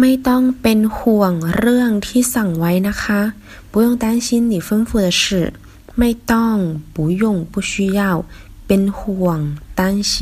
ไม่ต้องเป็นห่วงเรื่องที่สั่งไว้นะคะ不用担心你吩咐的事ไม่ต้อง不用不需要เป็นห่วง担心